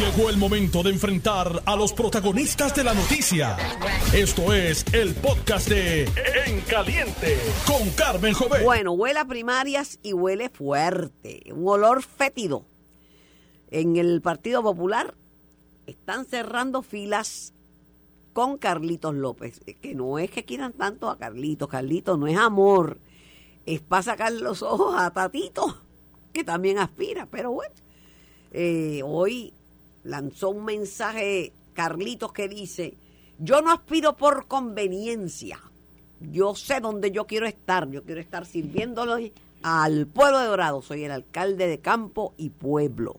Llegó el momento de enfrentar a los protagonistas de la noticia. Esto es el podcast de En Caliente con Carmen Jovet. Bueno, huele a primarias y huele fuerte. Un olor fétido. En el Partido Popular están cerrando filas con Carlitos López. Que no es que quieran tanto a Carlitos. Carlitos no es amor. Es para sacar los ojos a Tatito, que también aspira. Pero bueno, eh, hoy lanzó un mensaje Carlitos que dice, yo no aspiro por conveniencia, yo sé dónde yo quiero estar, yo quiero estar sirviéndolo al pueblo de Dorado, soy el alcalde de campo y pueblo.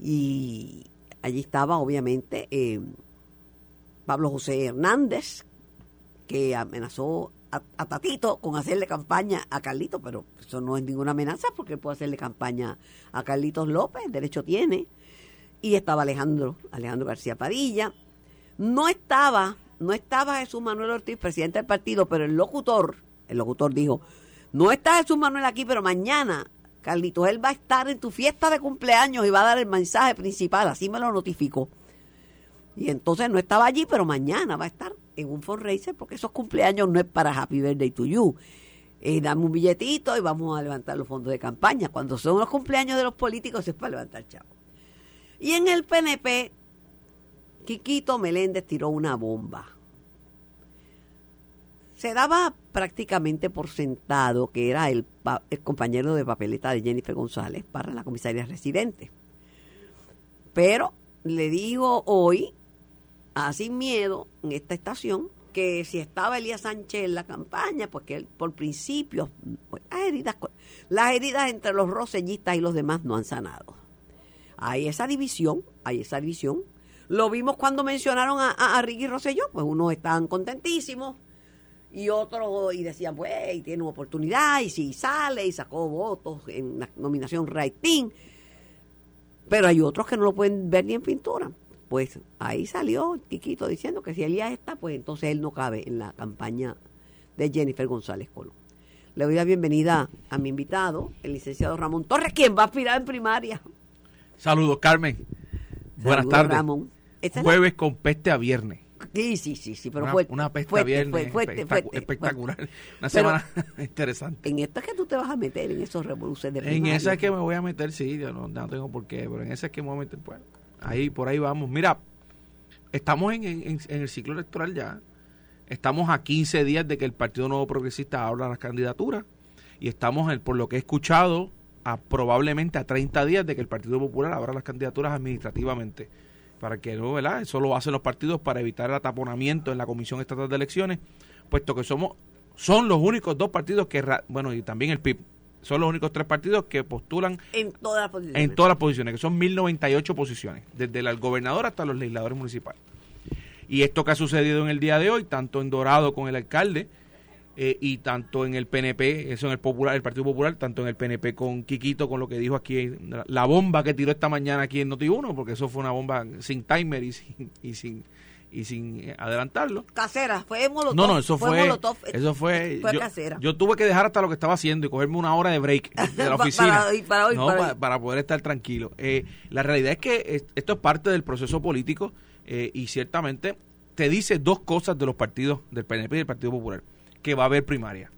Y allí estaba obviamente eh, Pablo José Hernández, que amenazó a, Tatito con hacerle campaña a Carlitos, pero eso no es ninguna amenaza porque puede hacerle campaña a Carlitos López, derecho tiene y estaba Alejandro, Alejandro García Padilla. No estaba, no estaba Jesús Manuel Ortiz, presidente del partido, pero el locutor, el locutor dijo, no está Jesús Manuel aquí, pero mañana, Carlitos, él va a estar en tu fiesta de cumpleaños y va a dar el mensaje principal, así me lo notificó. Y entonces no estaba allí, pero mañana va a estar en un fundraiser, porque esos cumpleaños no es para Happy Birthday to You. Eh, dame un billetito y vamos a levantar los fondos de campaña. Cuando son los cumpleaños de los políticos es para levantar chavos. Y en el PNP, Quiquito Meléndez tiró una bomba. Se daba prácticamente por sentado que era el, compañero de papeleta de Jennifer González para la comisaría residente. Pero le digo hoy, a Sin Miedo, en esta estación, que si estaba Elías Sánchez en la campaña, pues que él, por principio, pues, las, heridas, las heridas entre los rosellistas y los demás no han sanado hay esa división, hay esa división. Lo vimos cuando mencionaron a, a, a Ricky Rosselló, pues unos estaban contentísimos y otros y decían, pues, y tiene una oportunidad, y si sale y sacó votos en la nominación rating. Pero hay otros que no lo pueden ver ni en pintura. Pues ahí salió Quiquito diciendo que si Elías está, pues entonces él no cabe en la campaña de Jennifer González Colón. Le doy la bienvenida a mi invitado, el licenciado Ramón Torres, quien va a aspirar en primaria. Saludos, Carmen. Buenas Saludos, tardes. Ramón. ¿Esta Jueves con peste a viernes. Sí, sí, sí, sí, pero una, fuerte, una peste a fuerte, viernes fuerte, fuerte, espectacular. Una Pero- semana interesante. En esto es que tú te vas a meter, en esos revoluciones de En primaria. esa es que me voy a meter, sí, yo no, no tengo por qué, pero en esa es que me voy a meter, pues, ahí, por ahí vamos. Mira, estamos en, en- en el ciclo electoral ya, estamos a 15 días de que el Partido Nuevo Progresista abra las candidaturas y estamos, en- por lo que he escuchado, a probablemente a 30 días de que el Partido Popular abra las candidaturas administrativamente. Para que no, ¿verdad? Eso lo hacen los partidos para evitar el ataponamiento en la Comisión Estatal de Elecciones, puesto que somos son los únicos dos partidos que, bueno, y también el PIB, son los únicos tres partidos que postulan En todas las posiciones. en todas las posiciones, que son 1098 posiciones, desde el gobernador hasta los legisladores municipales. Y esto que ha sucedido en el día de hoy, tanto en Dorado con el alcalde eh, y tanto en el PNP, eso en el Popular, el Partido Popular, tanto en el PNP con Quiquito, con lo que dijo aquí, la, la bomba que tiró esta mañana aquí en Noti1, porque eso fue una bomba sin timer y sin, y sin, y sin eh, adelantarlo. Casera, fue Molotov. No, no, eso fue, Molotov, eso fue, fue yo, casera. yo tuve que dejar hasta lo que estaba haciendo y cogerme una hora de break de la oficina. para hoy, para hoy, no, para pa- hoy. para poder estar tranquilo. Eh, la realidad es que es- esto es parte del proceso político eh, y ciertamente te dice dos cosas de los partidos del PNP y del Partido Popular, que va a haber primaria.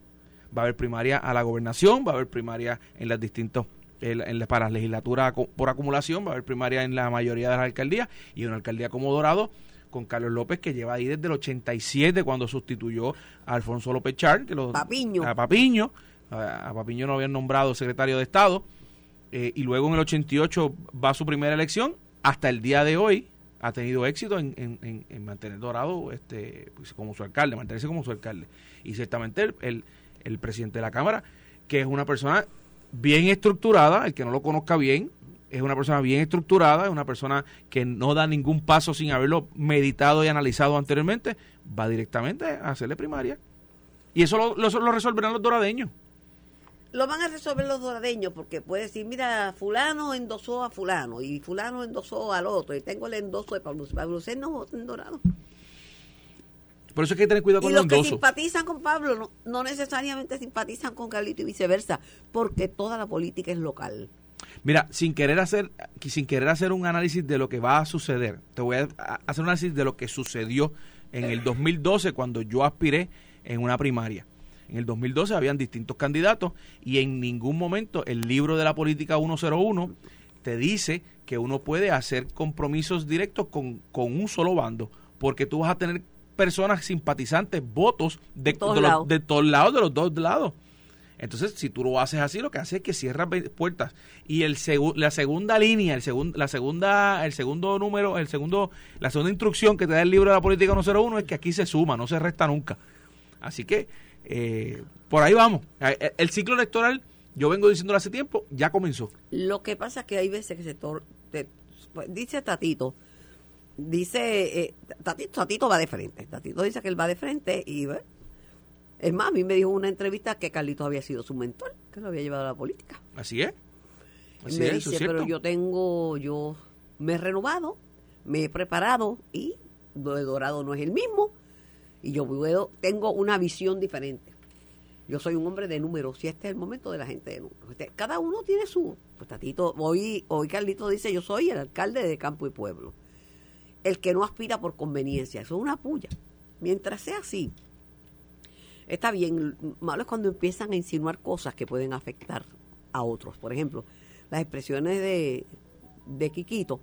Va a haber primaria a la gobernación, va a haber primaria en las distintos en la- para acu- por acumulación, va a haber primaria en la mayoría de las alcaldías y una alcaldía como Dorado con Carlos López que lleva ahí desde el 87 cuando sustituyó a Alfonso López Char, que lo, Papiño. a Papiño, a, a Papiño no habían nombrado secretario de Estado eh, y luego en el 88 va a su primera elección, hasta el día de hoy ha tenido éxito en, en- en- en mantener Dorado este, pues, como su alcalde, mantenerse como su alcalde. Y ciertamente el, el- presidente de la Cámara, que es una persona bien estructurada, el que no lo conozca bien, es una persona bien estructurada, es una persona que no da ningún paso sin haberlo meditado y analizado anteriormente, va directamente a hacerle primaria. Y eso lo- lo resolverán los doradeños. Lo van a resolver los doradeños porque puede decir, mira, fulano endosó a fulano y fulano endosó al otro y tengo el endoso de Pablo. Pablo no vota en dorado. Por eso hay que tener cuidado Y con los los que endosos. simpatizan con Pablo no, no necesariamente simpatizan con Carlito y viceversa, porque toda la política es local. Mira, sin querer hacer sin querer hacer un análisis de lo que va a suceder, te voy a hacer un análisis de lo que sucedió en el 2012 cuando yo aspiré en una primaria. En el 2012 habían distintos candidatos y en ningún momento el libro de la política 101 te dice que uno puede hacer compromisos directos con, con un solo bando, porque tú vas a tener personas simpatizantes, votos de, Todos de, los- lados. de todos lados, de los dos lados. Entonces, si tú lo haces así, lo que hace es que cierras puertas. Y el segu- la segunda línea, el segun- la segunda, el segundo número, el segundo, la segunda instrucción que te da el libro de la política 101 es que aquí se suma, no se resta nunca. Así que eh, por ahí vamos. Eh, eh, El ciclo electoral, yo vengo diciéndolo hace tiempo, ya comenzó. Lo que pasa es que hay veces que se tor- te- pues, dice Tatito, dice eh, Tatito, Tatito va de frente. Tatito dice que él va de frente y ve. Es más, a mí me dijo en una entrevista que Carlitos había sido su mentor, que lo había llevado a la política. Así es. Así me es, dice, pero yo tengo, yo me he renovado, me he preparado y lo de Dorado no es el mismo y yo puedo, tengo una visión diferente. Yo soy un hombre de números y este es el momento de la gente de números. Este- cada uno tiene su... Pues Tatito, hoy, hoy Carlito dice, yo soy el alcalde de Campo y Pueblo. El que no aspira por conveniencia, eso es una puya. Mientras sea así, está bien. Malo es cuando empiezan a insinuar cosas que pueden afectar a otros. Por ejemplo, las expresiones de, de Quiquito.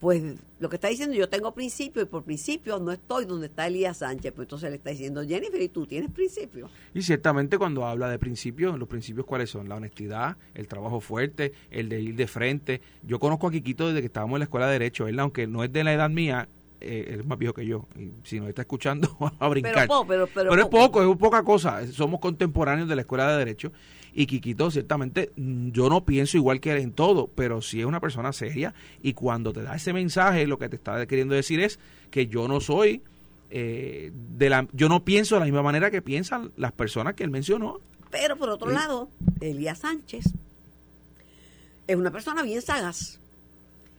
Pues lo que está diciendo, yo tengo principios y por principios no estoy donde está Elías Sánchez. Pues entonces le está diciendo, Jennifer, ¿y tú tienes principios? Y ciertamente cuando habla de principios, los principios cuáles son? La honestidad, el trabajo fuerte, el de ir de frente. Yo conozco a Quiquito desde que estábamos en la escuela de Derecho. Él, aunque no es de la edad mía, eh, él es más viejo que yo. Y si nos está escuchando, va a brincar. Pero, po- pero, pero, Pero es poco, es poca cosa. Somos contemporáneos de la escuela de Derecho. Y Quiquito, ciertamente, mm, yo no pienso igual que él en todo, pero sí es una persona seria. Y cuando te da ese mensaje, lo que te está queriendo decir es que yo no soy. eh, de la, yo no pienso de la misma manera que piensan las personas que él mencionó. Pero por otro Sí. lado, Elías Sánchez es una persona bien sagaz.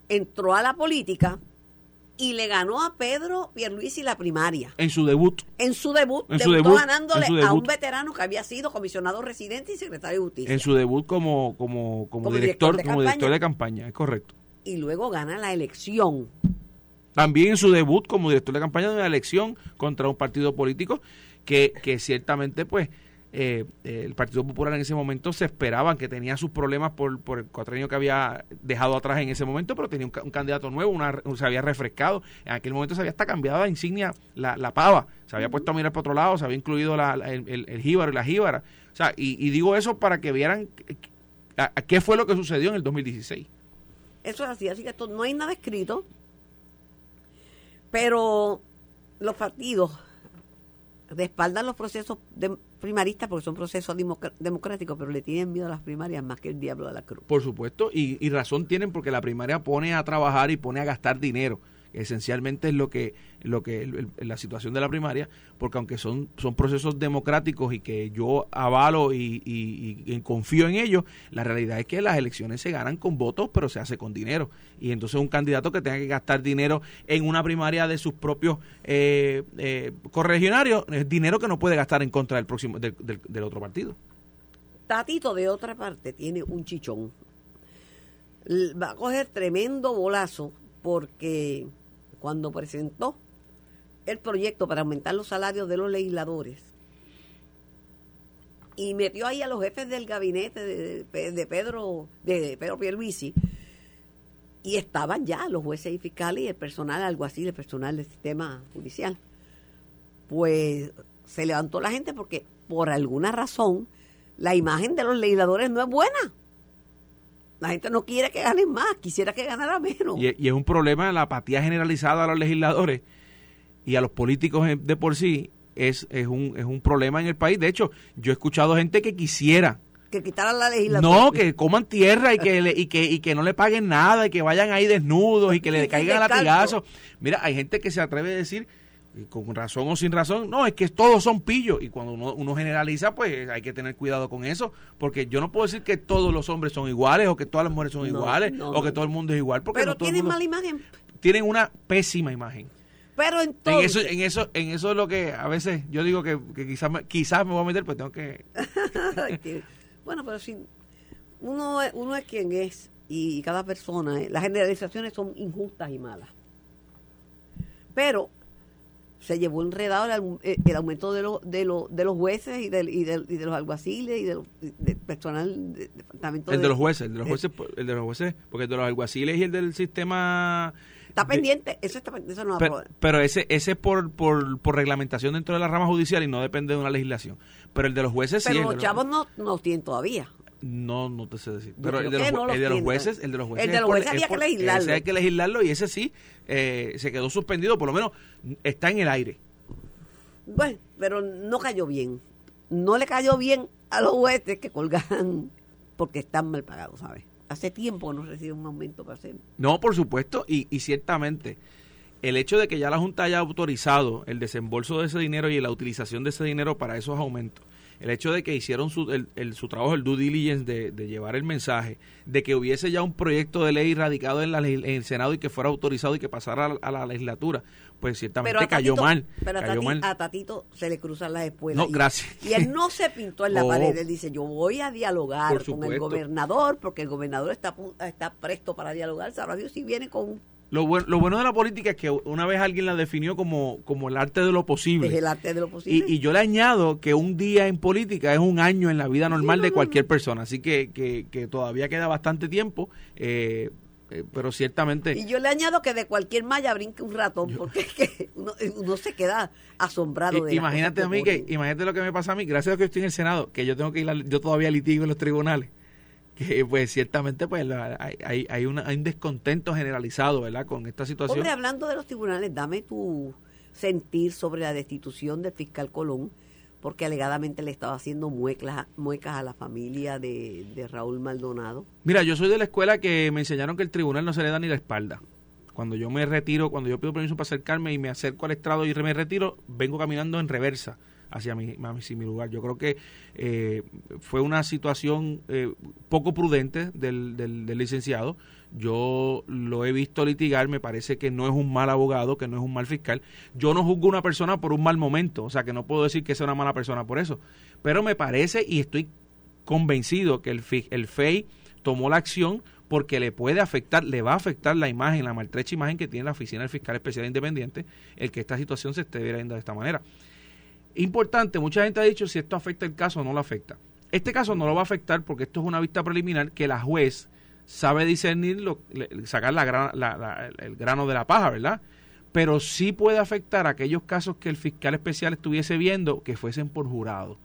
Entró a la política y le ganó a Pedro Pierluisi la primaria. En su debut, En su debut, En su debutó debut, ganándole a un veterano que había sido comisionado residente y secretario de justicia. en su debut como, como, como, Como director, director de como director campaña. de campaña, es correcto. Y luego gana la elección. También en su debut como director de campaña de una elección contra un partido político que, que ciertamente pues eh, eh, el Partido Popular en ese momento se esperaban que tenía sus problemas por, por el cuatrenio que había dejado atrás en ese momento, pero tenía un, ca- un candidato nuevo, una, se había refrescado. En aquel momento se había hasta cambiado la insignia, la, la pava, se había puesto a mirar para otro lado, se había incluido la- la- el, el, el jíbaro y la jíbara. O sea, y, y digo eso para que vieran a- a qué fue lo que sucedió en el 2016. Eso es así, así que esto, no hay nada escrito. Pero los partidos respaldan los procesos de primaristas porque son procesos democ- democráticos, pero le tienen miedo a las primarias más que el diablo a la cruz. Por supuesto, y, y razón tienen porque la primaria pone a trabajar y pone a gastar dinero. Esencialmente es lo que, lo que la situación de la primaria, porque aunque son, son procesos democráticos y que yo avalo y, confío en ellos, la realidad es que las elecciones se ganan con votos, pero se hace con dinero. Y entonces un candidato que tenga que gastar dinero en una primaria de sus propios eh, eh, correligionarios, es dinero que no puede gastar en contra del próximo del- del- otro partido. Tatito, de otra parte, tiene un chichón. Va a coger tremendo bolazo porque cuando presentó el proyecto para aumentar los salarios de los legisladores y metió ahí a los jefes del gabinete de, de- Pedro de Pedro Pierluisi y estaban ya los jueces y fiscales y el personal algo así, el personal del sistema judicial. Pues se levantó la gente porque por alguna razón la imagen de los legisladores no es buena. La gente no quiere que ganen más, quisiera que ganara menos. Y, y es un problema la apatía generalizada a los legisladores y a los políticos de por sí es, es, un, es un problema en el país. De hecho, yo he escuchado gente que quisiera que quitaran la legislatura. no que coman tierra y que, le- y que y que no le paguen nada y que vayan ahí desnudos y que le caigan latigazos. Mira, hay gente que se atreve a decir y con razón o sin razón, no, es que todos son pillos. Y cuando uno, uno generaliza, pues hay que tener cuidado con eso, porque yo no puedo decir que todos los hombres son iguales, o que todas las mujeres son No, iguales, no, o que todo el mundo es igual, porque Pero el tienen mundo- mala imagen. tienen una pésima imagen. Pero En entonces, eso, en eso, en eso es lo que a veces yo digo que, que quizás quizás me voy a meter, pues tengo que bueno, pero sí. uno, es- uno es quien es y cada persona, eh, las generalizaciones son injustas y malas. Pero se llevó enredado el, eh, el aumento de, los de, los de los jueces y, del, y, del- y de los alguaciles y del, y del personal de, departamento El de los jueces, el de los jueces, el de los jueces, porque el de los alguaciles y el del sistema... Está de- pendiente, eso está eso no va a pero, pero ese ese es por, por, por reglamentación dentro de la rama judicial y no depende de una legislación. Pero el de los jueces sí. Pero los de los- chavos no, no los tienen todavía. No, no te sé decir. Pero el de, los, no el de los jueces, el de los jueces. El de los jueces es había que legislarlo. Ese hay que legislarlo y ese sí eh, se quedó suspendido, por lo menos está en el aire. Bueno, pero no cayó bien. No le cayó bien a los jueces que colgan porque están mal pagados, ¿sabes? Hace tiempo no reciben un aumento para hacer. No, por supuesto, y, y ciertamente el hecho de que ya la Junta haya autorizado el desembolso de ese dinero y la utilización de ese dinero para esos aumentos, el hecho de que hicieron su, el, el- su trabajo, el due diligence de, de llevar el mensaje, de que hubiese ya un proyecto de ley radicado en, la, en el Senado y que fuera autorizado y que pasara a, a la legislatura, pues ciertamente Pero a cayó Tatito- mal. Pero a, cayó Tati- mal. a Tatito se le cruzan las espuelas. No, y- gracias. Y él no se pintó en la Oh. pared. Él dice, yo voy a dialogar con el gobernador, porque el gobernador está, está presto para dialogar. Sabrá Dios si viene con un Lo, bueno, lo bueno de la política es que una vez alguien la definió como, como el arte de lo posible. desde el arte de lo Y, posible. y yo le añado que un día en política es un año en la vida normal de cualquier persona, así que, que, que todavía queda bastante tiempo, eh, eh, pero ciertamente... Y yo le añado que de cualquier malla brinque un ratón, porque es que uno, uno se queda asombrado de imagínate a mí que, imagínate lo que me pasa a mí, gracias a que estoy en el Senado, que yo tengo que ir, al- yo todavía litigo en los tribunales, que pues ciertamente pues la- hay, hay, una- hay un descontento generalizado, ¿verdad? Con esta situación. Hombre, hablando de los tribunales, dame tu sentir sobre la destitución del fiscal Colón, porque alegadamente le estaba haciendo muecas, muecas a la familia de, de Raúl Maldonado. Mira, yo soy de la escuela que me enseñaron que el tribunal no se le da ni la espalda. Cuando yo me retiro, cuando yo pido permiso para acercarme y me acerco al estrado y me retiro, vengo caminando en reversa hacia mi, hacia mi lugar. Yo creo que eh, fue una situación eh, poco prudente del, del, del licenciado. Yo lo he visto litigar, me parece que no es un mal abogado, que no es un mal fiscal. Yo no juzgo a una persona por un mal momento, o sea que no puedo decir que sea una mala persona por eso. Pero me parece y estoy convencido que el, el FEI tomó la acción porque le puede afectar, le va a afectar la imagen, la maltrecha imagen que tiene la Oficina del Fiscal Especial Independiente, el que esta situación se esté viendo de esta manera. Importante, mucha gente ha dicho si esto afecta el caso o no lo afecta. Este caso no lo va a afectar porque esto es una vista preliminar que la juez sabe discernir, lo- sacar la gra- la- la- el grano de la paja, ¿verdad? Pero sí puede afectar aquellos casos que el fiscal especial estuviese viendo que fuesen por jurado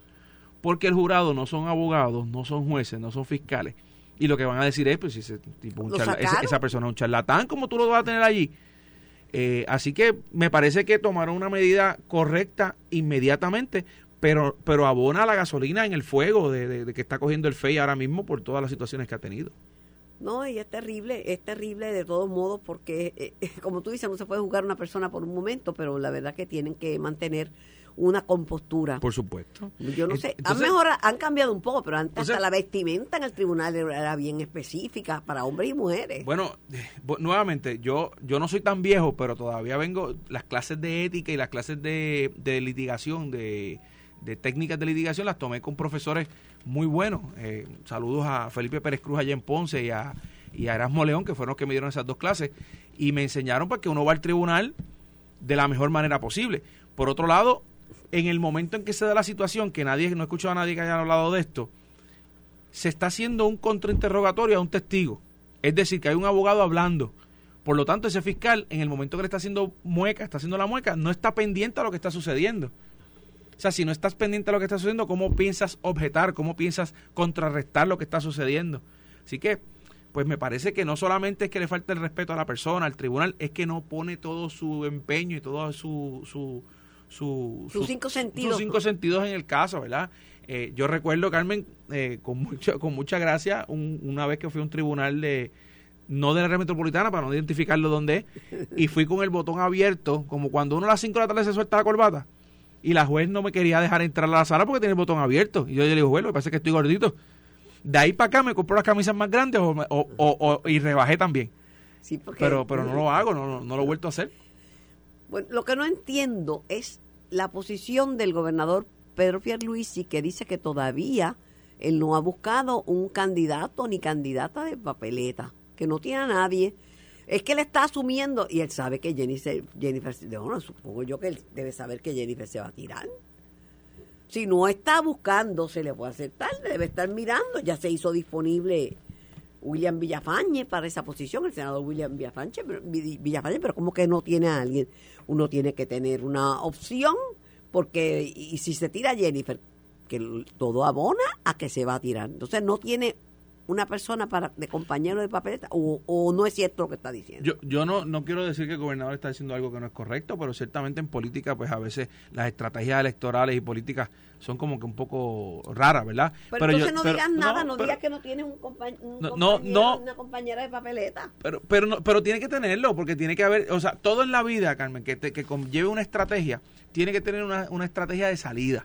porque el jurado no son abogados, no son jueces, no son fiscales. Y lo que van a decir es, pues, si ese tipo un Lo charla- esa, esa persona es un charlatán, como tú lo vas a tener allí? Eh, así que me parece que tomaron una medida correcta inmediatamente, pero, pero abona la gasolina en el fuego de, que está cogiendo el FEI ahora mismo por todas las situaciones que ha tenido. No, y es terrible, es terrible de todos modos porque, eh, como tú dices, no se puede juzgar una persona por un momento, pero la verdad que tienen que mantener una compostura. Por supuesto. Yo no sé, han Entonces- mejorado, han cambiado un poco, pero antes hasta la vestimenta en el tribunal era bien específica para hombres y mujeres. Bueno, eh, nuevamente, yo, yo no soy tan viejo, pero todavía vengo, las clases de ética y las clases de, de litigación, de, de técnicas de litigación, las tomé con profesores muy buenos. Eh, saludos a Felipe Pérez Cruz allá en Ponce y a, y a Erasmo León, que fueron los que me dieron esas dos clases, y me enseñaron para que uno va al tribunal de la mejor manera posible. Por otro lado, en el momento en que se da la situación, que nadie, no he escuchado a nadie que haya hablado de esto, se está haciendo un contrainterrogatorio a un testigo. Es decir, que hay un abogado hablando. Por lo tanto, ese fiscal, en el momento que le está haciendo mueca, está haciendo la mueca, no está pendiente a lo que está sucediendo. O sea, si no estás pendiente a lo que está sucediendo, ¿cómo piensas objetar? ¿Cómo piensas contrarrestar lo que está sucediendo? Así que, pues me parece que no solamente es que le falta el respeto a la persona, al tribunal, es que no pone todo su empeño y todo su... su su- Sus su- cinco sentidos. sus cinco sentidos en el caso, ¿verdad? Eh, yo recuerdo, Carmen, eh, con, mucha, con mucha gracia, un- una vez que fui a un tribunal de, no de la red metropolitana, para no identificarlo dónde es, y fui con el botón abierto, como cuando uno a las 5 de la tarde se suelta la corbata, y la juez no me quería dejar entrar a la sala porque tenía el botón abierto. Y yo le digo, bueno, me parece que estoy gordito. De ahí para acá me compro las camisas más grandes o, o- o- o- y rebajé también. Sí, porque- Pero, pero no lo hago, no, no, no lo he vuelto a hacer. Bueno, lo que no entiendo es la posición del gobernador Pedro Pierluisi que dice que todavía él no ha buscado un candidato ni candidata de papeleta, que no tiene a nadie. Es que él está asumiendo, y él sabe que Jennifer, Jennifer bueno, supongo yo que él debe saber que Jennifer se va a tirar. Si no está buscando, se le puede aceptar, debe estar mirando, ya se hizo disponible William Villafañe para esa posición, el senador William Villafañe, Villafañe, pero como que no tiene a alguien, uno tiene que tener una opción, porque y si se tira Jennifer, que todo abona a que se va a tirar. Entonces no tiene una persona para de compañero de papeleta o, no es cierto lo que está diciendo. Yo, yo no, no quiero decir que el gobernador está diciendo algo que no es correcto, pero ciertamente en política pues a veces las estrategias electorales y políticas son como que un poco raras, ¿verdad? Pero, entonces no digas nada, no, digas que no tienes un, compañero, una compañera de papeleta. Pero pero no, pero tiene que tenerlo porque tiene que haber, o sea, todo en la vida, Carmen, que, te, que lleve una estrategia, tiene que tener una, una estrategia de salida.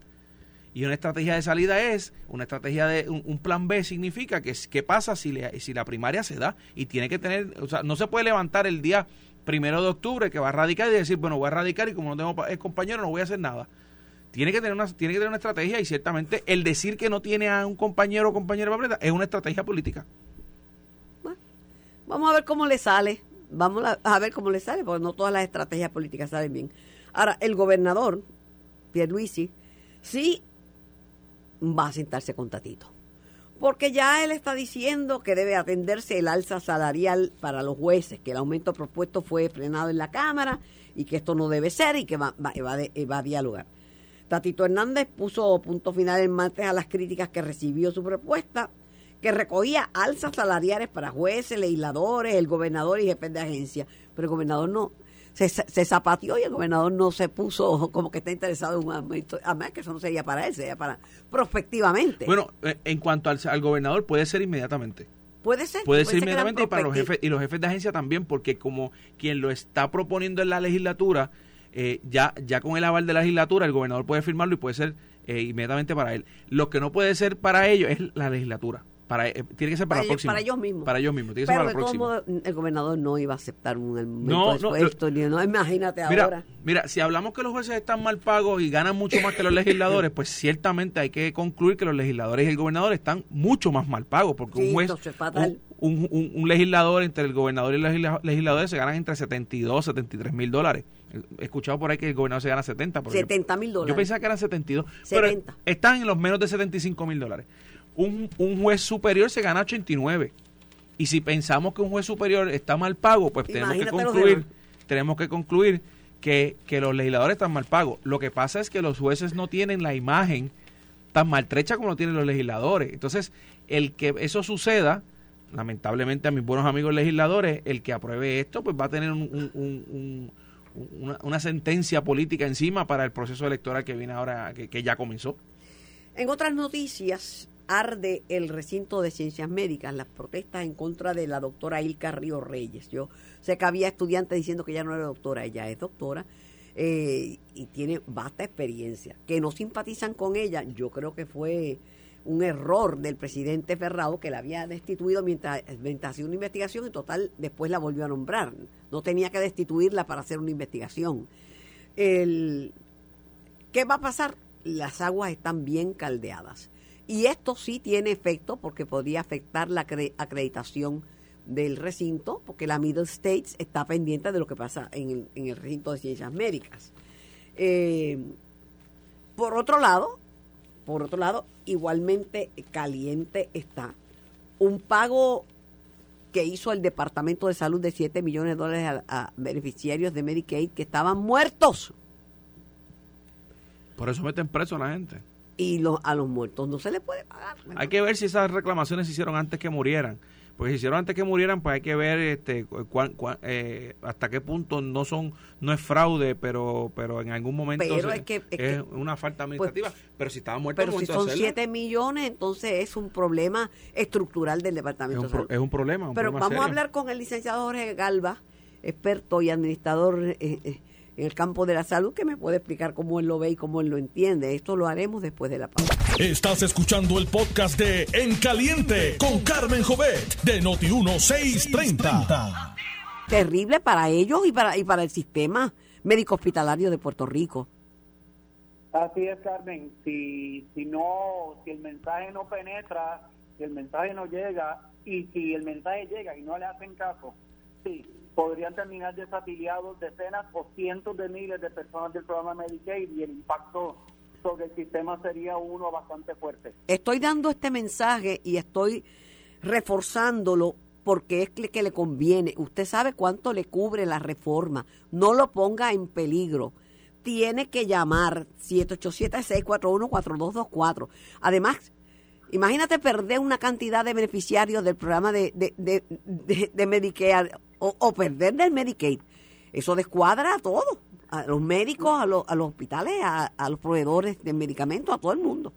Y una estrategia de salida es, una estrategia de un, plan B significa que qué pasa si, le, si la primaria se da y tiene que tener, o sea, no se puede levantar el día primero de octubre que va a radicar y decir, bueno, voy a radicar y como no tengo compañero no voy a hacer nada. Tiene que tener una, tiene que tener una estrategia y ciertamente el decir que no tiene a un compañero o compañera papeleta es una estrategia política. vamos a ver cómo le sale. Vamos a, a ver cómo le sale, porque no todas las estrategias políticas salen bien. Ahora, el gobernador, Pierluisi, sí va a sentarse con Tatito. Porque ya él está diciendo que debe atenderse el alza salarial para los jueces, que el aumento propuesto fue frenado en la Cámara y que esto no debe ser y que va, va, va, a dialogar. Tatito Hernández puso punto final el martes a las críticas que recibió su propuesta, que recogía alzas salariales para jueces, legisladores, el gobernador y jefes de agencia. Pero el gobernador no, se, se zapateó y el gobernador no se puso como que está interesado en un aumento. Además que eso no sería para él, sería para prospectivamente. Bueno, eh, en cuanto al, gobernador, puede ser inmediatamente. Puede ser. Puede, ser inmediatamente y para los jefes y los jefes de agencia también, porque como quien lo está proponiendo en la legislatura, eh, ya, ya con el aval de la legislatura, el gobernador puede firmarlo y puede ser eh, inmediatamente para él. Lo que no puede ser para ellos es la legislatura. Para, eh, tiene que ser para, ellos, para ellos mismos. Para ellos mismos. Tiene que Pero ser para de el gobernador no iba a aceptar un aumento no, de no, imagínate ahora. Mira, si hablamos que los jueces están mal pagos y ganan mucho más que los legisladores, pues ciertamente hay que concluir que los legisladores y el gobernador están mucho más mal pagos, porque un juez, un, un, un, legislador entre el gobernador y los legisladores se ganan entre 72, 73 mil dólares. He escuchado por ahí que el gobernador se gana 70. 70 mil dólares. Yo pensaba que eran 72. 70. Pero están en los menos de 75 mil dólares un, un juez superior se gana 89. Y si pensamos que un juez superior está mal pago, pues tenemos que concluir, tenemos que concluir que, que, los legisladores están mal pagos. Lo que pasa es que los jueces no tienen la imagen tan maltrecha como lo tienen los legisladores. Entonces, el que eso suceda, lamentablemente a mis buenos amigos legisladores, el que apruebe esto, pues va a tener un, una, una, sentencia política encima para el proceso electoral que viene ahora, que, que ya comenzó. En otras noticias, arde el recinto de ciencias médicas, las protestas en contra de la doctora Ilka Río Reyes. Yo sé que había estudiantes diciendo que ella no era doctora, ella es doctora eh, y tiene vasta experiencia. Que no simpatizan con ella, yo creo que fue un error del presidente Ferrado que la había destituido mientras, mientras hacía una investigación y total después la volvió a nombrar. No tenía que destituirla para hacer una investigación. ¿Qué va a pasar? Las aguas están bien caldeadas y esto sí tiene efecto porque podría afectar la acreditación del recinto, porque la Middle States está pendiente de lo que pasa en el, recinto de ciencias médicas. Eh, por otro lado, por otro lado, igualmente caliente está un pago que hizo el Departamento de Salud de 7 millones de dólares a beneficiarios de Medicaid que estaban muertos. Por eso meten preso a la gente y a los muertos no se les puede pagar. Hay que ver si esas reclamaciones se hicieron antes que murieran. Porque si hicieron antes que murieran, pues hay que ver este, eh, hasta qué punto no son no es fraude, pero pero en algún momento es, una falta pues, administrativa. pero si estaban muertos, pero si son 7 millones, entonces es un problema estructural del departamento. Es un, es un problema. pero vamos a hablar con el licenciado Jorge Galva, experto y administrador. Eh, eh, en el campo de la salud que me puede explicar cómo él lo ve y cómo él lo entiende. Esto lo haremos después de la pausa. Estás escuchando el podcast de En Caliente con Carmen Jovet de Noti1630. Terrible para ellos y para, y para el sistema médico hospitalario de Puerto Rico. Así es, Carmen. Si, si no, si el mensaje no penetra, si el mensaje no llega y si el mensaje llega y no le hacen caso, sí, podrían terminar desafiliados decenas o cientos de miles de personas del programa Medicaid y el impacto sobre el sistema sería uno bastante fuerte. Estoy dando este mensaje y estoy reforzándolo porque es que le conviene. Usted sabe cuánto le cubre la reforma. No lo ponga en peligro. Tiene que llamar 787-641-4224. Además, imagínate perder una cantidad de beneficiarios del programa de, de, de, de, Medicare o, perder del Medicaid. Eso descuadra a todo. A los médicos, a los, a los hospitales, a, a los proveedores de medicamentos, a todo el mundo.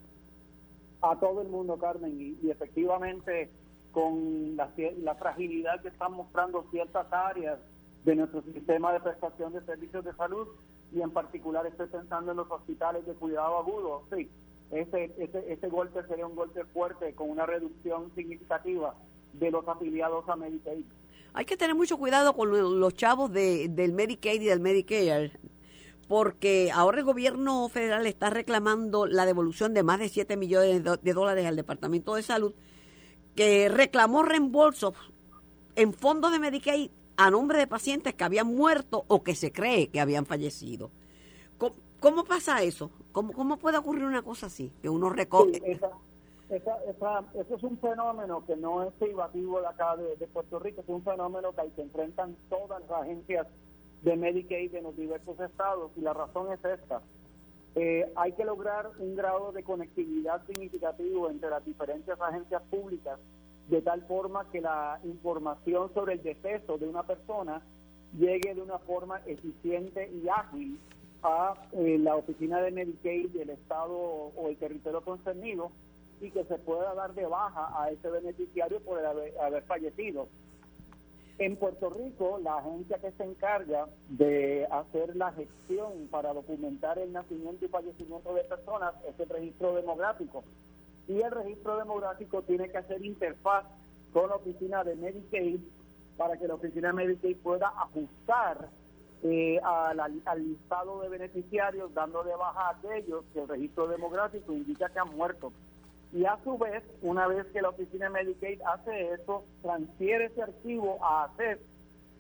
A todo el mundo, Carmen. y efectivamente con la, la fragilidad que están mostrando ciertas áreas de nuestro sistema de prestación de servicios de salud y en particular estoy pensando en los hospitales de cuidado agudo. Sí, ese, ese, ese golpe sería un golpe fuerte con una reducción significativa de los afiliados a Medicaid. Hay que tener mucho cuidado con los chavos de, del Medicaid y del Medicare, porque ahora el gobierno federal está reclamando la devolución de más de 7 millones de dólares al Departamento de Salud que reclamó reembolso en fondos de Medicaid a nombre de pacientes que habían muerto o que se cree que habían fallecido. ¿Cómo, pasa eso? ¿Cómo, ¿Cómo puede ocurrir una cosa así? Que uno recoge... eso es un fenómeno que no es privativo de acá de, Puerto Rico, es un fenómeno que al que enfrentan todas las agencias de Medicaid en los diversos estados y la razón es esta. Eh, hay que lograr un grado de conectividad significativo entre las diferentes agencias públicas de tal forma que la información sobre el deceso de una persona llegue de una forma eficiente y ágil a eh, la oficina de Medicaid del Estado o el territorio concernido y que se pueda dar de baja a ese beneficiario por haber fallecido. En Puerto Rico, la agencia que se encarga de hacer la gestión para documentar el nacimiento y fallecimiento de personas es el registro demográfico. Y el registro demográfico tiene que hacer interfaz con la oficina de Medicaid para que la oficina de Medicaid pueda ajustar eh, al, al, listado de beneficiarios, dando de baja a aquellos que el registro demográfico indica que han muerto. Y a su vez, una vez que la oficina de Medicaid hace eso, transfiere ese archivo a ACES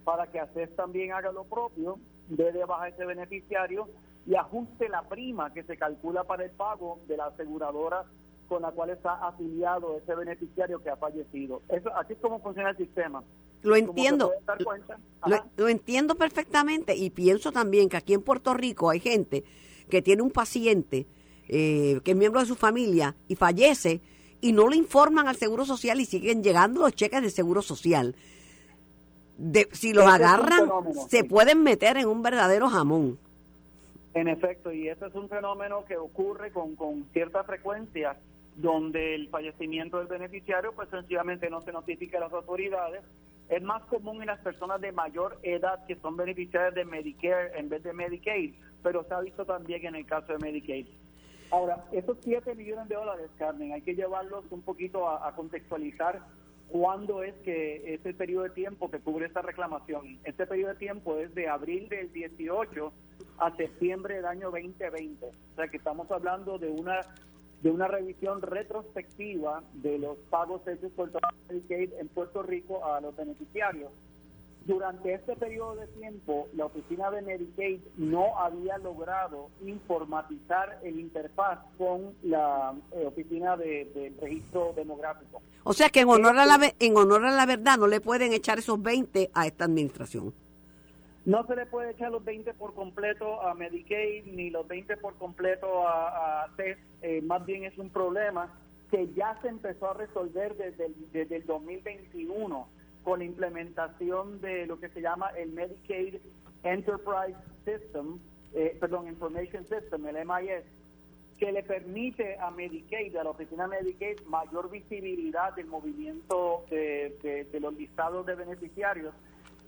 para que ACES también haga lo propio, dé de baja ese beneficiario y ajuste la prima que se calcula para el pago de la aseguradora con la cual está afiliado ese beneficiario que ha fallecido. Eso, así es como funciona el sistema. Lo entiendo. Lo, lo, entiendo perfectamente y pienso también que aquí en Puerto Rico hay gente que tiene un paciente eh, que es miembro de su familia y fallece y no le informan al Seguro Social y siguen llegando los cheques del Seguro Social. De, si los agarran, se pueden meter en un verdadero jamón. En efecto, y ese es un fenómeno que ocurre con, con cierta frecuencia, donde el fallecimiento del beneficiario, pues sencillamente no se notifica a las autoridades. Es más común en las personas de mayor edad que son beneficiarias de Medicare en vez de Medicaid, pero se ha visto también en el caso de Medicaid. Ahora, esos 7 millones de dólares, Carmen, hay que llevarlos un poquito a, contextualizar cuándo es que ese periodo de tiempo que cubre esta reclamación. Este periodo de tiempo es de abril del 18 a septiembre del año 2020. O sea que estamos hablando de una de una revisión retrospectiva de los pagos hechos por Medicaid en Puerto Rico a los beneficiarios. Durante este periodo de tiempo, la oficina de Medicaid no había logrado informatizar el interfaz con la eh, oficina de, registro demográfico. O sea que en honor, a la, en honor a la verdad no le pueden echar esos 20 a esta administración. No se le puede echar los 20 por completo a Medicaid ni los 20 por completo a, a TES. Eh, más bien es un problema que ya se empezó a resolver desde desde el 2021 con la implementación de lo que se llama el Medicaid Enterprise System, eh, perdón, Information System, el MIS, que le permite a Medicaid, a la oficina Medicaid, mayor visibilidad del movimiento de, los listados de beneficiarios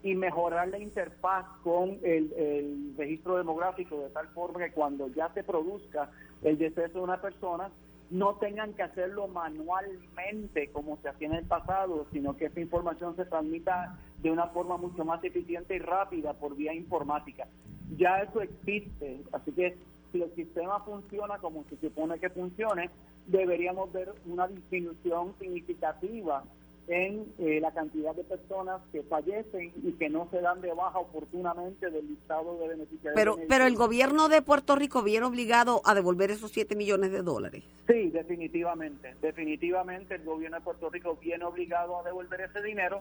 y mejorar la interfaz con el, el registro demográfico de tal forma que cuando ya se produzca el deceso de una persona, no tengan que hacerlo manualmente como se hacía en el pasado, sino que esta información se transmita de una forma mucho más eficiente y rápida por vía informática. Ya eso existe, así que si el sistema funciona como se supone que funcione, deberíamos ver una disminución significativa en eh, la cantidad de personas que fallecen y que no se dan de baja oportunamente del listado de beneficiarios. Pero, pero el gobierno de Puerto Rico viene obligado a devolver esos 7 millones de dólares. Sí, definitivamente. Definitivamente el gobierno de Puerto Rico viene obligado a devolver ese dinero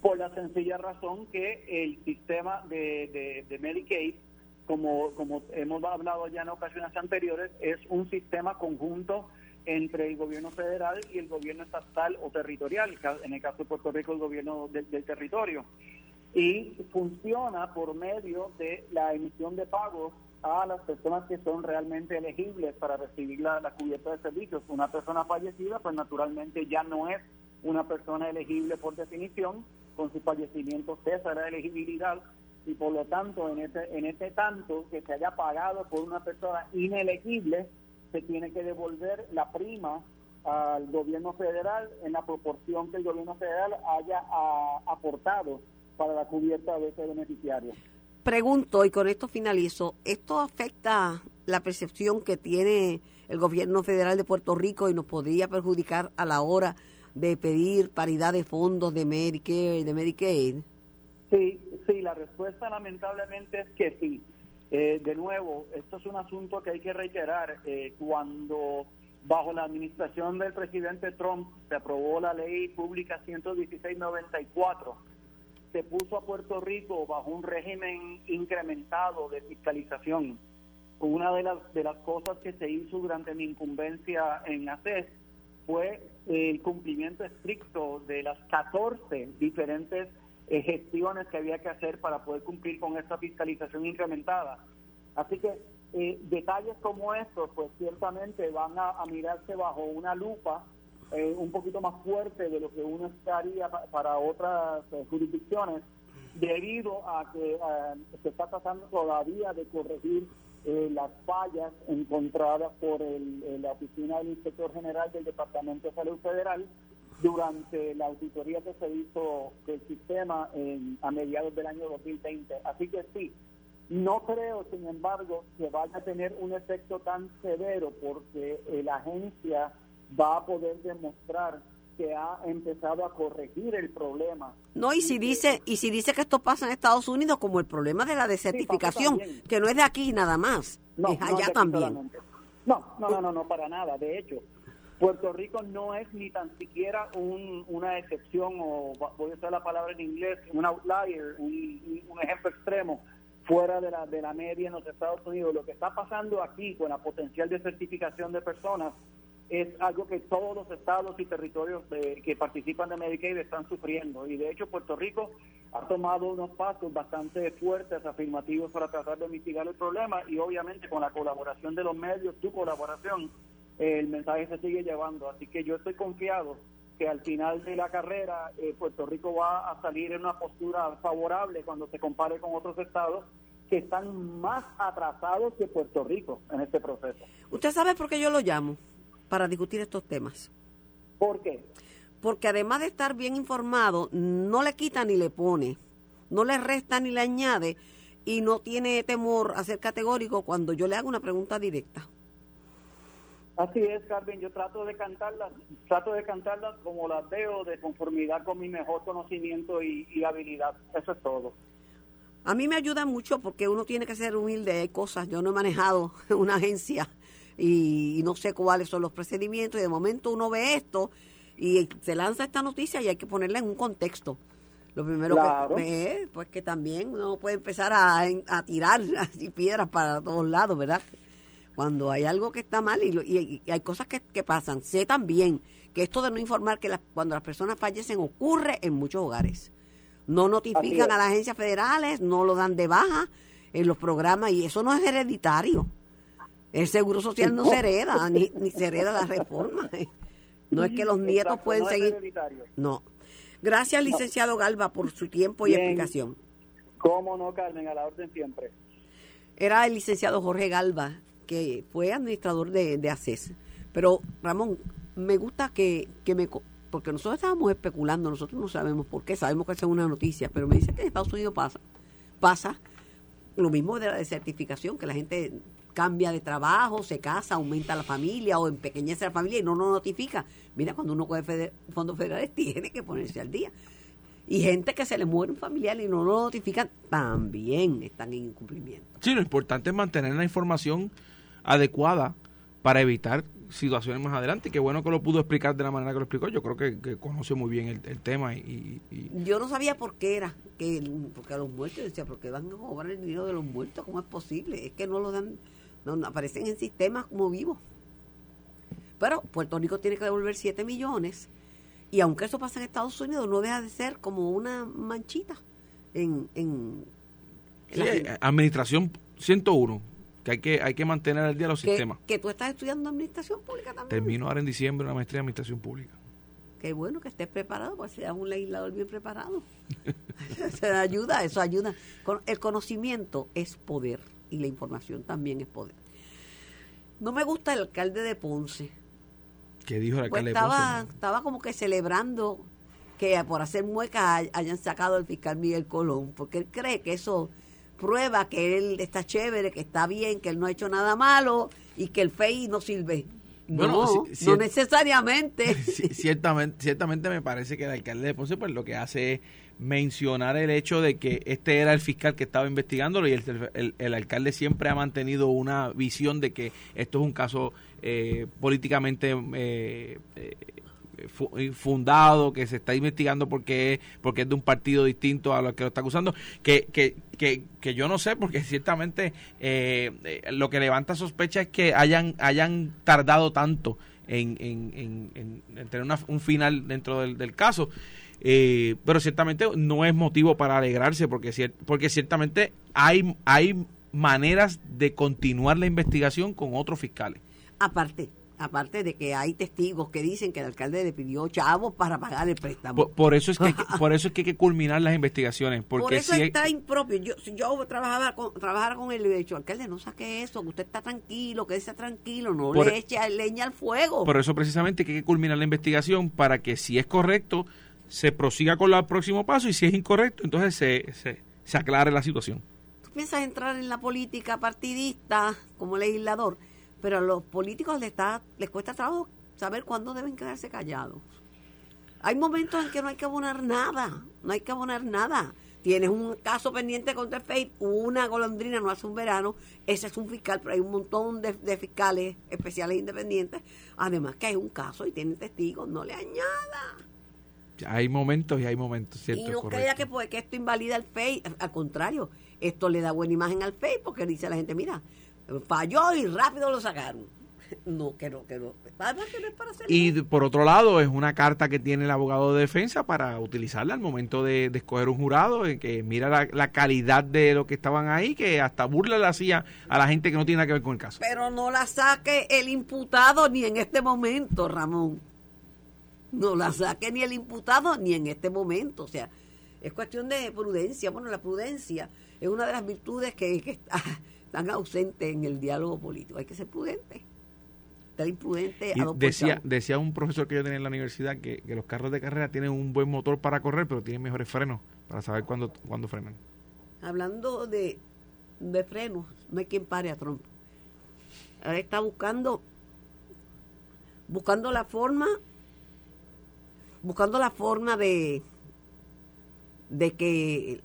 por la sencilla razón que el sistema de, de, Medicaid, como, como hemos hablado ya en ocasiones anteriores, es un sistema conjunto entre el gobierno federal y el gobierno estatal o territorial, en el caso de Puerto Rico el gobierno del, territorio. Y funciona por medio de la emisión de pagos a las personas que son realmente elegibles para recibir la, la cubierta de servicios. Una persona fallecida, pues naturalmente ya no es una persona elegible por definición, con su fallecimiento cesa la elegibilidad y por lo tanto en ese, en ese tanto que se haya pagado por una persona inelegible, se tiene que devolver la prima al gobierno federal en la proporción que el gobierno federal haya aportado para la cubierta de ese beneficiario. Pregunto, y con esto finalizo, ¿esto afecta la percepción que tiene el gobierno federal de Puerto Rico y nos podría perjudicar a la hora de pedir paridad de fondos de Medicare y de Medicaid? Sí, sí, la respuesta lamentablemente es que sí. Eh, de nuevo, esto es un asunto que hay que reiterar. Eh, cuando bajo la administración del presidente Trump se aprobó la ley pública 11694, se puso a Puerto Rico bajo un régimen incrementado de fiscalización. Una de las, de las cosas que se hizo durante mi incumbencia en ACES fue el cumplimiento estricto de las 14 diferentes eh, gestiones que había que hacer para poder cumplir con esta fiscalización incrementada. Así que eh, detalles como estos, pues ciertamente van a, mirarse bajo una lupa eh, un poquito más fuerte de lo que uno estaría para otras jurisdicciones, debido a que se está tratando todavía de corregir las fallas encontradas por la Oficina del Inspector General del Departamento de Salud Federal durante la auditoría que se hizo del sistema a mediados del año 2020. Así que sí, no creo, sin embargo, que vaya a tener un efecto tan severo porque la agencia va a poder demostrar que ha empezado a corregir el problema. No, y si dice y si dice que esto pasa en Estados Unidos como el problema de la desertificación, que no es de aquí nada más, es allá también. No, no, no, no, no, para nada. De hecho, Puerto Rico no es ni tan siquiera una excepción, o voy a usar la palabra en inglés, un outlier, un, ejemplo extremo fuera de la, de la media en los Estados Unidos. Lo que está pasando aquí con la potencial de certificación de personas es algo que todos los estados y territorios que participan de Medicaid están sufriendo. Y de hecho Puerto Rico ha tomado unos pasos bastante fuertes, afirmativos para tratar de mitigar el problema y obviamente con la colaboración de los medios, tu colaboración, el mensaje se sigue llevando. Así que yo estoy confiado que al final de la carrera eh, Puerto Rico va a salir en una postura favorable cuando se compare con otros estados que están más atrasados que Puerto Rico en este proceso. ¿Usted sabe por qué yo lo llamo? Para discutir estos temas. ¿Por qué? Porque además de estar bien informado, no le quita ni le pone, no le resta ni le añade y no tiene temor a ser categórico cuando yo le hago una pregunta directa. Así es, Carmen, yo trato de cantarlas, trato de cantarlas como las veo, de conformidad con mi mejor conocimiento y, habilidad. Eso es todo. A mí me ayuda mucho porque uno tiene que ser humilde, hay cosas, yo no he manejado una agencia y, no sé cuáles son los procedimientos y de momento uno ve esto y se lanza esta noticia y hay que ponerla en un contexto. Lo primero que ve, pues que también uno puede empezar a, a tirar así piedras para todos lados, ¿verdad? Cuando hay algo que está mal y, hay cosas que, pasan. Sé también que esto de no informar que cuando las personas fallecen ocurre en muchos hogares. No notifican a las agencias federales, no lo dan de baja en los programas y eso no es hereditario. El seguro social no, se hereda, ni, ni, se hereda la reforma. No es que los nietos pueden seguir. No. Gracias, licenciado Galva, por su tiempo y explicación. Cómo no, Carmen, a la orden siempre. Era el licenciado Jorge Galva, que fue administrador de, de ACES. Pero, Ramón, me gusta que, que me... Porque nosotros estábamos especulando, nosotros no sabemos por qué, sabemos que es una noticia, pero me dice que en Estados Unidos pasa, pasa lo mismo de la desertificación, que la gente cambia de trabajo, se casa, aumenta la familia o empequeñece la familia y no nos notifica. Mira, cuando uno coge fondos federales tiene que ponerse al día. Y gente que se le muere un familiar y no lo notifican, también están en incumplimiento. Sí, lo importante es mantener la información adecuada para evitar situaciones más adelante. Y qué bueno que lo pudo explicar de la manera que lo explicó. Yo creo que, que conoce muy bien el, el tema y, y- Yo no sabía por qué era, que porque a los muertos, yo decía, ¿por qué van a cobrar el dinero de los muertos? ¿Cómo es posible? Es que no lo dan, no, no, aparecen en sistemas como vivos. Pero Puerto Rico tiene que devolver 7 millones y aunque eso pasa en Estados Unidos, no deja de ser como una manchita en... en Sí, la- eh, administración 101, que hay que hay que mantener al día los que, sistemas. que tú estás estudiando administración pública también. Termino ahora en diciembre una maestría en administración pública. Qué bueno que estés preparado, pues seas un legislador bien preparado. eso ayuda, eso ayuda. Con- El conocimiento es poder y la información también es poder. No me gusta el alcalde de Ponce. ¿Qué dijo el Pues alcalde de estaba, Ponce? estaba como que celebrando que por hacer muecas hay- hayan sacado al fiscal Miguel Colón, porque él cree que eso prueba que él está chévere, que está bien, que él no ha hecho nada malo y que el FEI no sirve. Bueno, no, si- no necesariamente. Ciertamente, ciertamente me parece que el alcalde de Ponce pues lo que hace es mencionar el hecho de que este era el fiscal que estaba investigándolo y el, el- el alcalde siempre ha mantenido una visión de que esto es un caso eh, políticamente eh, eh, fundado, que se está investigando porque, porque es de un partido distinto a lo que lo está acusando, que, que, que, que yo no sé, porque ciertamente eh, eh, lo que levanta sospecha es que hayan, hayan tardado tanto en, en, en- en- en tener una- un final dentro del, caso. Eh, pero ciertamente no es motivo para alegrarse porque, porque ciertamente hay, hay maneras de continuar la investigación con otros fiscales. Aparte, aparte de que hay testigos que dicen que el alcalde le pidió chavos para pagar el préstamo. Por, por eso es que hay que- por eso es que hay que culminar las investigaciones porque Por eso si hay- está impropio. Yo, si yo trabajaba con, trabajara con él, le hubiera dicho, alcalde, no saque eso, que usted está tranquilo, que está tranquilo, no Por- le eche leña al fuego. Por eso precisamente que hay que culminar la investigación para que si es correcto se prosiga con el próximo paso y si es incorrecto entonces se, se, se aclare la situación. Tú piensas entrar en la política partidista como legislador, pero a los políticos les, está, les cuesta trabajo saber cuándo deben quedarse callados. Hay momentos en que no hay que abonar nada, no hay que abonar nada. Tienes un caso pendiente contra el FEI, una golondrina no hace un verano, ese es un fiscal, pero hay un montón de, de fiscales especiales independientes. Además que hay un caso y tienen testigos, no le añada. Hay momentos y hay momentos, ¿cierto? Y no correcto. crea que, pues, que esto invalida al FEI. Al contrario, esto le da buena imagen al FEI porque dice a la gente, mira, falló y rápido lo sacaron. No, que no, que no. Además que no es para hacer Y por otro lado, es una carta que tiene el abogado de defensa para utilizarla al momento de, de escoger un jurado, en que mira la, la calidad de lo que estaban ahí, que hasta burla le hacía a la gente que no tiene nada que ver con el caso. Pero no la saque el imputado ni en este momento, Ramón. No la saque ni el imputado ni en este momento. O sea, es cuestión de prudencia. Bueno, la prudencia es una de las virtudes que, que está- están ausentes en el diálogo político. Hay que ser prudente. Estar imprudente a dos decía, decía un profesor que yo tenía en la universidad que, que los carros de carrera tienen un buen motor para correr, pero tienen mejores frenos para saber cuándo, cuándo frenan. Hablando de, de frenos, no hay quien pare a Trump. Ahora está buscando, buscando la forma, buscando la forma de, de que,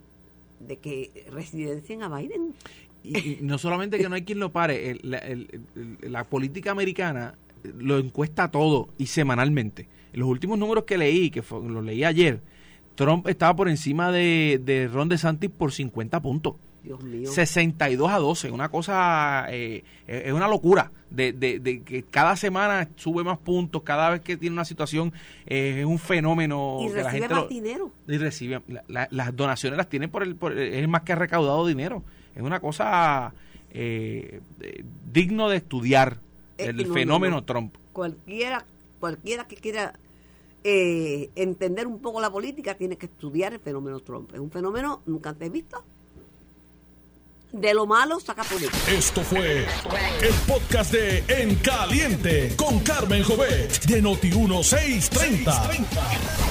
de que residencien a Biden. Y, y no solamente que no hay quien lo pare, el- la, el- el- la política americana lo encuesta todo y semanalmente. En los últimos números que leí, que fue- los leí ayer, Trump estaba por encima de, de Ron DeSantis por 50 puntos. Dios mío. 62 a 12, una cosa, eh, eh, es una locura, de, de- de que cada semana sube más puntos, cada vez que tiene una situación eh, es un fenómeno y que la recibe gente más lo- dinero. y recibe la- la- las donaciones las tienen por el por, es más que ha recaudado dinero es una cosa eh, eh, digno de estudiar el no, no, fenómeno no. Trump Cualquiera, cualquiera que quiera eh, entender un poco la política tiene que estudiar el fenómeno Trump. Es un fenómeno nunca antes visto. De lo malo saca política. Esto fue el podcast de En Caliente con Carmen Jovet de Noti1630.